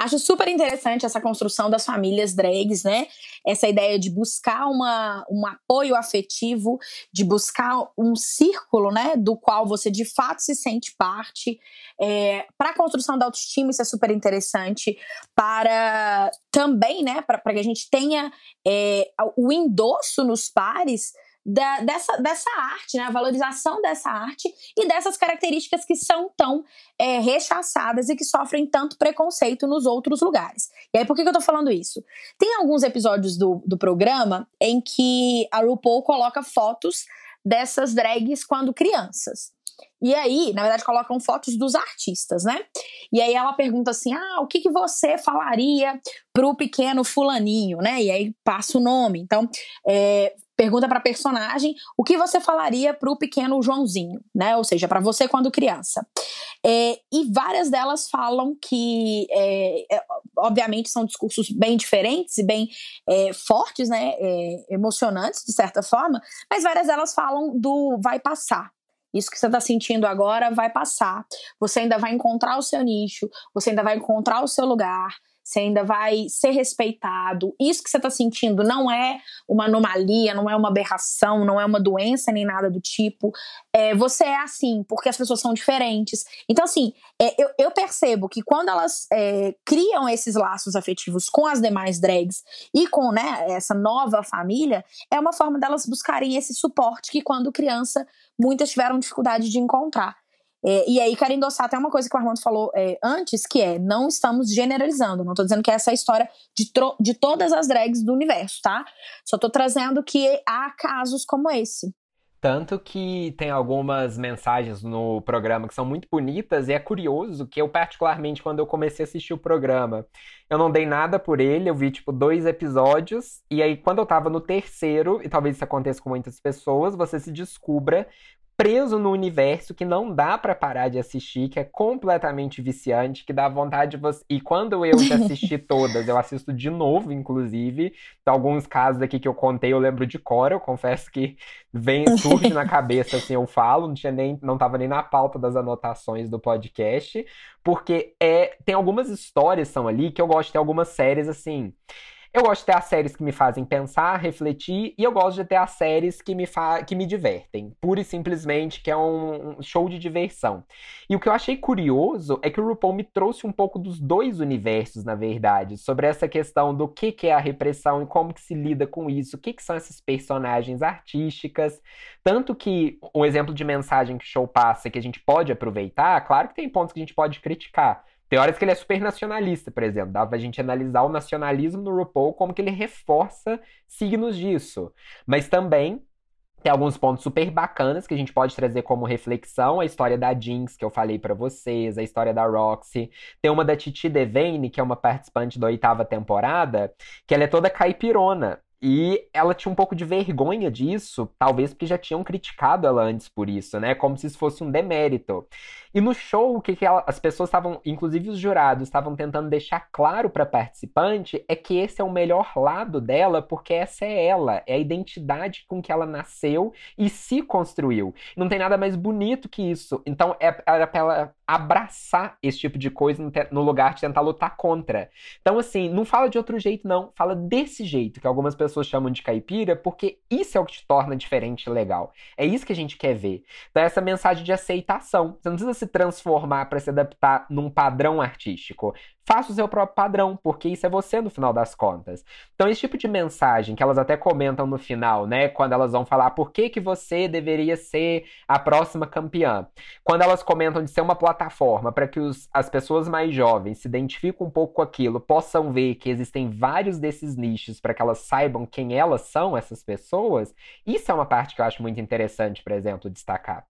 Acho super interessante essa construção das famílias drags, né? Essa ideia de buscar uma, um apoio afetivo, de buscar um círculo, né? Do qual você de fato se sente parte. É, para a construção da autoestima, isso é super interessante. Para também, né? Para que a gente tenha é, o endosso nos pares da, dessa, dessa arte, né? a valorização dessa arte e dessas características que são tão é, rechaçadas e que sofrem tanto preconceito nos outros lugares. E aí, por que, que eu tô falando isso? Tem alguns episódios do, do programa em que a RuPaul coloca fotos dessas drags quando crianças. E aí, na verdade, colocam fotos dos artistas, né? E aí ela pergunta assim: ah, o que, que você falaria pro pequeno fulaninho, né? E aí passa o nome. Então, é, pergunta para personagem o que você falaria para o pequeno Joãozinho, né? Ou seja, para você quando criança. É, e várias delas falam que, é, é, obviamente, são discursos bem diferentes e bem é, fortes, né? É, emocionantes, de certa forma, mas várias delas falam do vai passar, isso que você está sentindo agora vai passar. Você ainda vai encontrar o seu nicho, você ainda vai encontrar o seu lugar você ainda vai ser respeitado. Isso que você está sentindo não é uma anomalia, não é uma aberração, não é uma doença nem nada do tipo. É, você é assim, porque as pessoas são diferentes. Então, assim, é, eu, eu, percebo que quando elas é, criam esses laços afetivos com as demais drags e com né, essa nova família, é uma forma delas buscarem esse suporte que, quando criança, muitas tiveram dificuldade de encontrar. É, e aí, quero endossar até uma coisa que o Armando falou é, antes, que é, não estamos generalizando, não estou dizendo que essa é a história de, de todas as drags do universo, tá? Só estou trazendo que há casos como esse. Tanto que tem algumas mensagens no programa que são muito bonitas e é curioso que eu, particularmente, quando eu comecei a assistir o programa, eu não dei nada por ele, eu vi, tipo, dois episódios, e aí quando eu tava no terceiro, e talvez isso aconteça com muitas pessoas, você se descubra preso no universo que não dá para parar de assistir, que é completamente viciante, que dá vontade de você. E quando eu já assisti todas, eu assisto de novo, inclusive. Então, alguns casos aqui que eu contei, eu lembro de cor, eu confesso que vem, surge na cabeça, assim, eu falo, não tinha nem, não tava nem na pauta das anotações do podcast, porque é, tem algumas histórias são ali que eu gosto de ter algumas séries assim. Eu gosto de ter as séries que me fazem pensar, refletir, e eu gosto de ter as séries que me, fa que me divertem. Pura e simplesmente, que é um, show de diversão. E o que eu achei curioso é que o RuPaul me trouxe um pouco dos dois universos, na verdade, sobre essa questão do que, que é a repressão e como que se lida com isso, o que, que são essas personagens artísticas. Tanto que um exemplo de mensagem que o show passa que a gente pode aproveitar, claro que tem pontos que a gente pode criticar. Tem horas que ele é super nacionalista, por exemplo. Dá pra gente analisar o nacionalismo no RuPaul como que ele reforça signos disso. Mas também tem alguns pontos super bacanas que a gente pode trazer como reflexão. A história da Jinx, que eu falei para vocês, a história da Roxy. Tem uma da Titi Devane, que é uma participante da oitava temporada, que ela é toda caipirona. E ela tinha um pouco de vergonha disso, talvez porque já tinham criticado ela antes por isso, né? Como se isso fosse um demérito. E no show, o que, que ela, as pessoas estavam, inclusive os jurados, estavam tentando deixar claro para participante é que esse é o melhor lado dela, porque essa é ela, é a identidade com que ela nasceu e se construiu. Não tem nada mais bonito que isso. Então é, era pra ela abraçar esse tipo de coisa no lugar de tentar lutar contra. Então, assim, não fala de outro jeito, não. Fala desse jeito, que algumas pessoas chamam de caipira, porque isso é o que te torna diferente e legal. É isso que a gente quer ver. Então, essa mensagem de aceitação. Você não precisa se transformar para se adaptar num padrão artístico. Faça o seu próprio padrão, porque isso é você no final das contas. Então, esse tipo de mensagem que elas até comentam no final, né? Quando elas vão falar por que, que você deveria ser a próxima campeã. Quando elas comentam de ser uma plataforma para que os, as pessoas mais jovens se identifiquem um pouco com aquilo, possam ver que existem vários desses nichos para que elas saibam quem elas são, essas pessoas, isso é uma parte que eu acho muito interessante, por exemplo, destacar.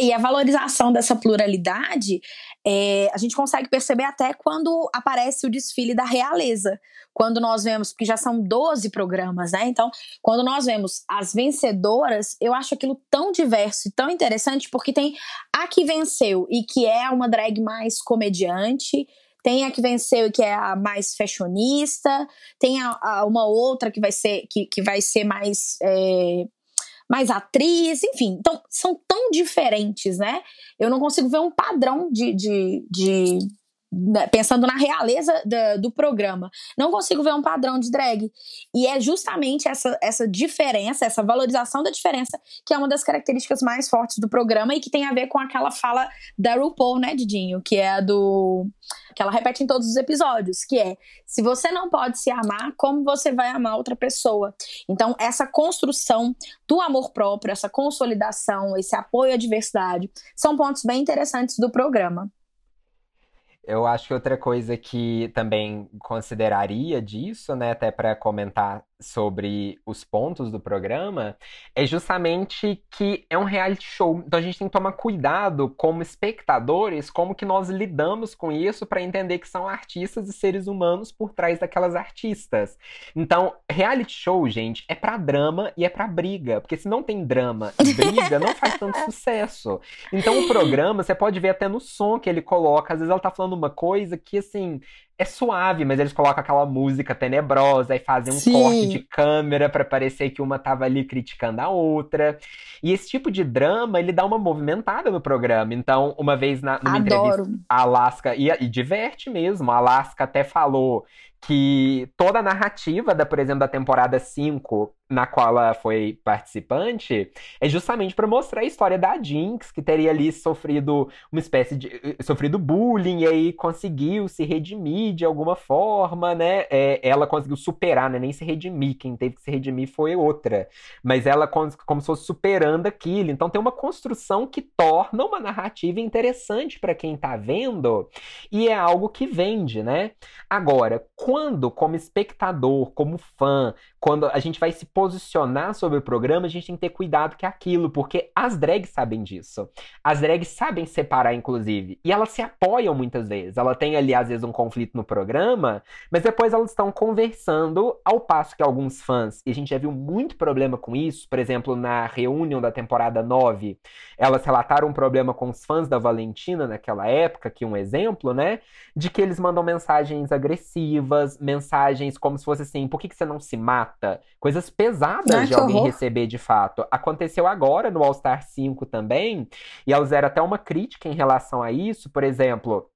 E a valorização dessa pluralidade, é, a gente consegue perceber até quando aparece o desfile da realeza. Quando nós vemos, porque já são 12 programas, né? Então, quando nós vemos as vencedoras, eu acho aquilo tão diverso e tão interessante, porque tem a que venceu e que é uma drag mais comediante, tem a que venceu e que é a mais fashionista, tem a, a uma outra que vai ser, que, que vai ser mais. É, mais atriz, enfim. Então, são tão diferentes, né? Eu não consigo ver um padrão de, de, de pensando na realeza do, do, programa. Não consigo ver um padrão de drag. E é justamente essa, essa diferença, essa valorização da diferença, que é uma das características mais fortes do programa e que tem a ver com aquela fala da RuPaul, né, Didinho? Que é a do. que ela repete em todos os episódios, que é: se você não pode se amar, como você vai amar outra pessoa? Então, essa construção do amor próprio, essa consolidação, esse apoio à diversidade, são pontos bem interessantes do programa. Eu acho que outra coisa que também consideraria disso, né, até para comentar sobre os pontos do programa, é justamente que é um reality show. Então a gente tem que tomar cuidado como espectadores, como que nós lidamos com isso para entender que são artistas e seres humanos por trás daquelas artistas. Então, reality show, gente, é para drama e é para briga, porque se não tem drama e briga, não faz tanto sucesso. Então o programa, você pode ver até no som que ele coloca, às vezes ela tá falando uma coisa que assim, é suave, mas eles colocam aquela música tenebrosa e fazem um Sim. corte de câmera para parecer que uma tava ali criticando a outra. E esse tipo de drama, ele dá uma movimentada no programa. Então, uma vez na, numa Adoro. entrevista, a Alaska, e, e diverte mesmo, a Alaska até falou que toda a narrativa, da, por exemplo, da temporada 5, na qual ela foi participante, é justamente para mostrar a história da Jinx, que teria ali sofrido uma espécie de. Eh, sofrido bullying e aí conseguiu se redimir de alguma forma, né? É, ela conseguiu superar, né? Nem se redimir, quem teve que se redimir foi outra. Mas ela como se fosse superando aquilo. Então tem uma construção que torna uma narrativa interessante para quem tá vendo e é algo que vende, né? Agora, quando, como espectador, como fã, quando a gente vai se posicionar sobre o programa, a gente tem que ter cuidado que é aquilo, porque as drags sabem disso. As drags sabem separar, inclusive. E elas se apoiam muitas vezes. Ela tem ali, às vezes, um conflito no programa, mas depois elas estão conversando, ao passo que alguns fãs, e a gente já viu muito problema com isso, por exemplo, na reunião da temporada 9, elas relataram um problema com os fãs da Valentina naquela época, que um exemplo, né? De que eles mandam mensagens agressivas, mensagens como se fosse assim, por que, que você não se mata? Coisas pesadas Ai, de alguém horror. receber de fato. Aconteceu agora no All Star 5 também, e elas fizeram até uma crítica em relação a isso, por exemplo.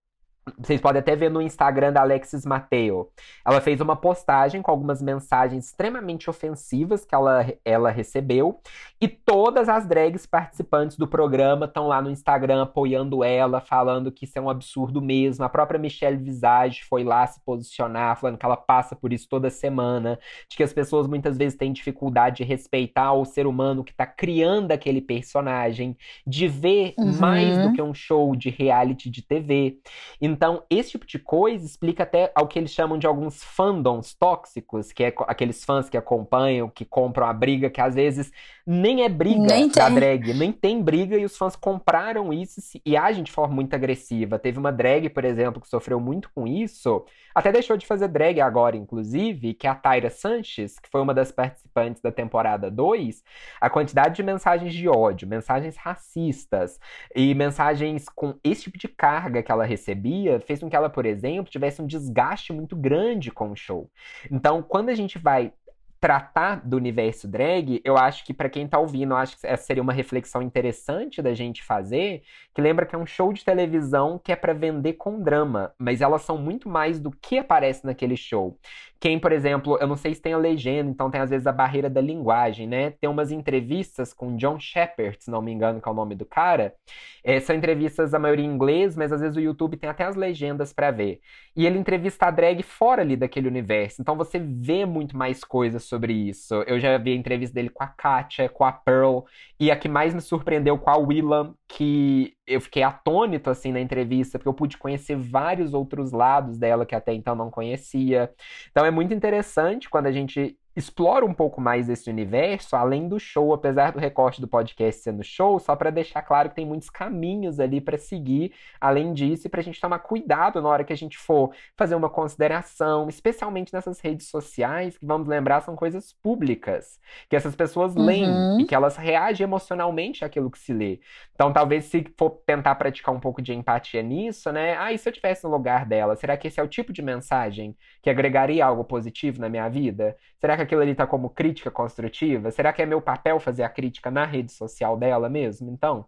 Vocês podem até ver no Instagram da Alexis Mateo. Ela fez uma postagem com algumas mensagens extremamente ofensivas que ela, ela recebeu. E todas as drags participantes do programa estão lá no Instagram apoiando ela, falando que isso é um absurdo mesmo. A própria Michelle Visage foi lá se posicionar, falando que ela passa por isso toda semana. De que as pessoas muitas vezes têm dificuldade de respeitar o ser humano que está criando aquele personagem, de ver uhum. mais do que um show de reality de TV. Então, esse tipo de coisa explica até ao que eles chamam de alguns fandoms tóxicos, que é aqueles fãs que acompanham, que compram a briga, que às vezes nem é briga nem da drag, nem tem briga, e os fãs compraram isso e agem de forma muito agressiva. Teve uma drag, por exemplo, que sofreu muito com isso, até deixou de fazer drag agora, inclusive, que é a Tyra Sanches, que foi uma das participantes da temporada 2, a quantidade de mensagens de ódio, mensagens racistas e mensagens com esse tipo de carga que ela recebia, fez com que ela, por exemplo, tivesse um desgaste muito grande com o show. Então, quando a gente vai tratar do universo drag, eu acho que para quem tá ouvindo, eu acho que essa seria uma reflexão interessante da gente fazer, que lembra que é um show de televisão que é para vender com drama, mas elas são muito mais do que aparece naquele show. Quem, por exemplo, eu não sei se tem a legenda, então tem às vezes a barreira da linguagem, né? Tem umas entrevistas com John Shepard, se não me engano, que é o nome do cara. É, são entrevistas, a maioria em inglês, mas às vezes o YouTube tem até as legendas para ver. E ele entrevista a drag fora ali daquele universo. Então você vê muito mais coisas sobre isso. Eu já vi a entrevista dele com a Katia, com a Pearl, e a que mais me surpreendeu com a Willam, que eu fiquei atônito assim na entrevista, porque eu pude conhecer vários outros lados dela que até então não conhecia. Então é muito interessante quando a gente explora um pouco mais esse universo, além do show, apesar do recorte do podcast sendo show, só para deixar claro que tem muitos caminhos ali para seguir, além disso, e para a gente tomar cuidado na hora que a gente for fazer uma consideração, especialmente nessas redes sociais, que vamos lembrar são coisas públicas, que essas pessoas uhum. leem e que elas reagem emocionalmente àquilo que se lê. Então, talvez se for tentar praticar um pouco de empatia nisso, né? Ah, e se eu tivesse no lugar dela, será que esse é o tipo de mensagem que agregaria algo positivo na minha vida? Será que aquilo ali tá como crítica construtiva? Será que é meu papel fazer a crítica na rede social dela mesmo, então?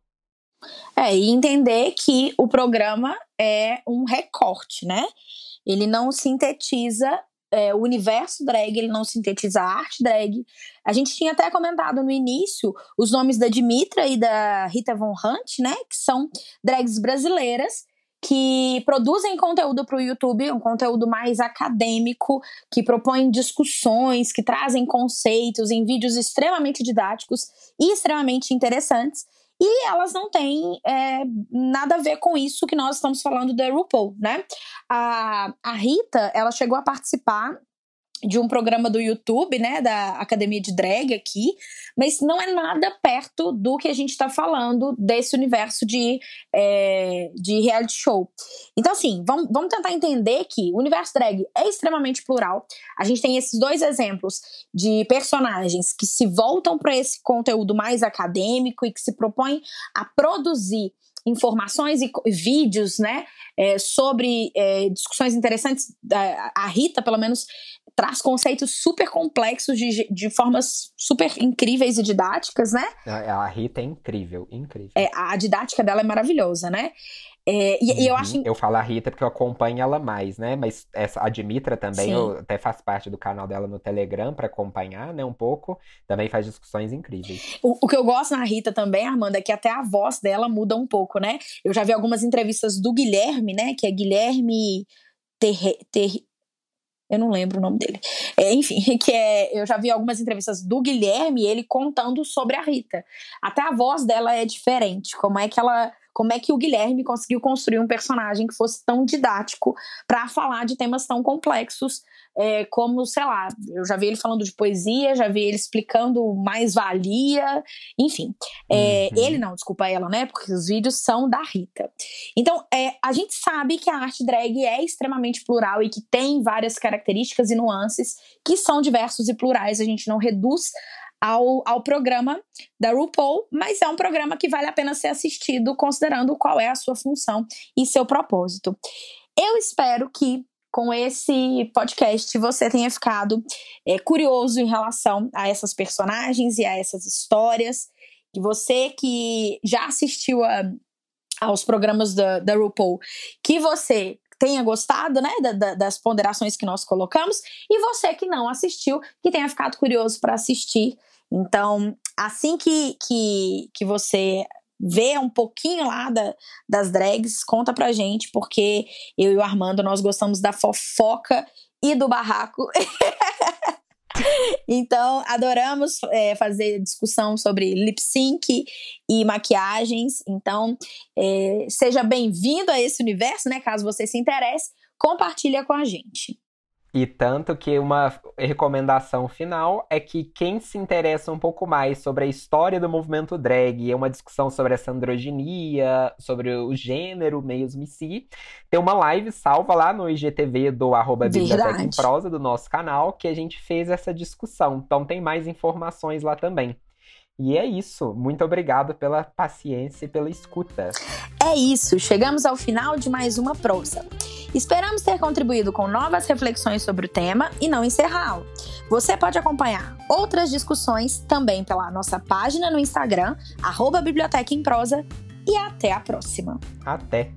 É, e entender que o programa é um recorte, né? Ele não sintetiza é, o universo drag, ele não sintetiza a arte drag. A gente tinha até comentado no início os nomes da Dimitra e da Rita Von Hunt, né? Que são drags brasileiras que produzem conteúdo para o YouTube, um conteúdo mais acadêmico, que propõem discussões, que trazem conceitos em vídeos extremamente didáticos e extremamente interessantes. E elas não têm é, nada a ver com isso que nós estamos falando da RuPaul, né? A, a Rita, ela chegou a participar de um programa do YouTube, né, da Academia de Drag aqui, mas não é nada perto do que a gente está falando desse universo de, é, de reality show. Então, assim, vamos, vamos tentar entender que o universo drag é extremamente plural. A gente tem esses dois exemplos de personagens que se voltam para esse conteúdo mais acadêmico e que se propõem a produzir informações e vídeos, né, é, sobre é, discussões interessantes. A Rita, pelo menos, traz conceitos super complexos de, de formas super incríveis e didáticas, né? A, Rita é incrível, incrível. É, a didática dela é maravilhosa, né? É, e, uhum. eu acho. Eu falo a Rita porque eu acompanho ela mais, né? Mas essa, a Dimitra também, Sim. eu até faço parte do canal dela no Telegram para acompanhar, né? Um pouco. Também faz discussões incríveis. O, o, que eu gosto na Rita também, Armanda, é que até a voz dela muda um pouco, né? Eu já vi algumas entrevistas do Guilherme, né? Que é Guilherme Ter, Ter, eu não lembro o nome dele. É, enfim, que é, eu já vi algumas entrevistas do Guilherme, ele contando sobre a Rita. Até a voz dela é diferente, como é que ela como é que o Guilherme conseguiu construir um personagem que fosse tão didático para falar de temas tão complexos é, como, sei lá, eu já vi ele falando de poesia, já vi ele explicando mais-valia, enfim. É, uhum. Ele não, desculpa ela, né? Porque os vídeos são da Rita. Então, é, a gente sabe que a arte drag é extremamente plural e que tem várias características e nuances que são diversos e plurais. A gente não reduz ao, ao programa da RuPaul, mas é um programa que vale a pena ser assistido, considerando qual é a sua função e seu propósito. Eu espero que com esse podcast você tenha ficado é, curioso em relação a essas personagens e a essas histórias. Que você que já assistiu a, aos programas da, da RuPaul, que você tenha gostado, né, da, da, das ponderações que nós colocamos, e você que não assistiu, que tenha ficado curioso para assistir. Então, assim que, que, que você vê um pouquinho lá da, das drags, conta pra gente, porque eu e o Armando nós gostamos da fofoca e do barraco. então, adoramos é, fazer discussão sobre lip sync e maquiagens. Então, é, seja bem-vindo a esse universo, né? Caso você se interesse, compartilha com a gente. E tanto que uma recomendação final é que quem se interessa um pouco mais sobre a história do movimento drag, é uma discussão sobre essa androginia, sobre o gênero mesmo em si, tem uma live salva lá no IGTV do arroba Biblioteca em Prosa do nosso canal, que a gente fez essa discussão. Então tem mais informações lá também. E é isso. Muito obrigado pela paciência e pela escuta. É isso. Chegamos ao final de mais uma prosa. Esperamos ter contribuído com novas reflexões sobre o tema e não encerrá-lo. Você pode acompanhar outras discussões também pela nossa página no Instagram, arroba Biblioteca em Prosa, e até a próxima. Até!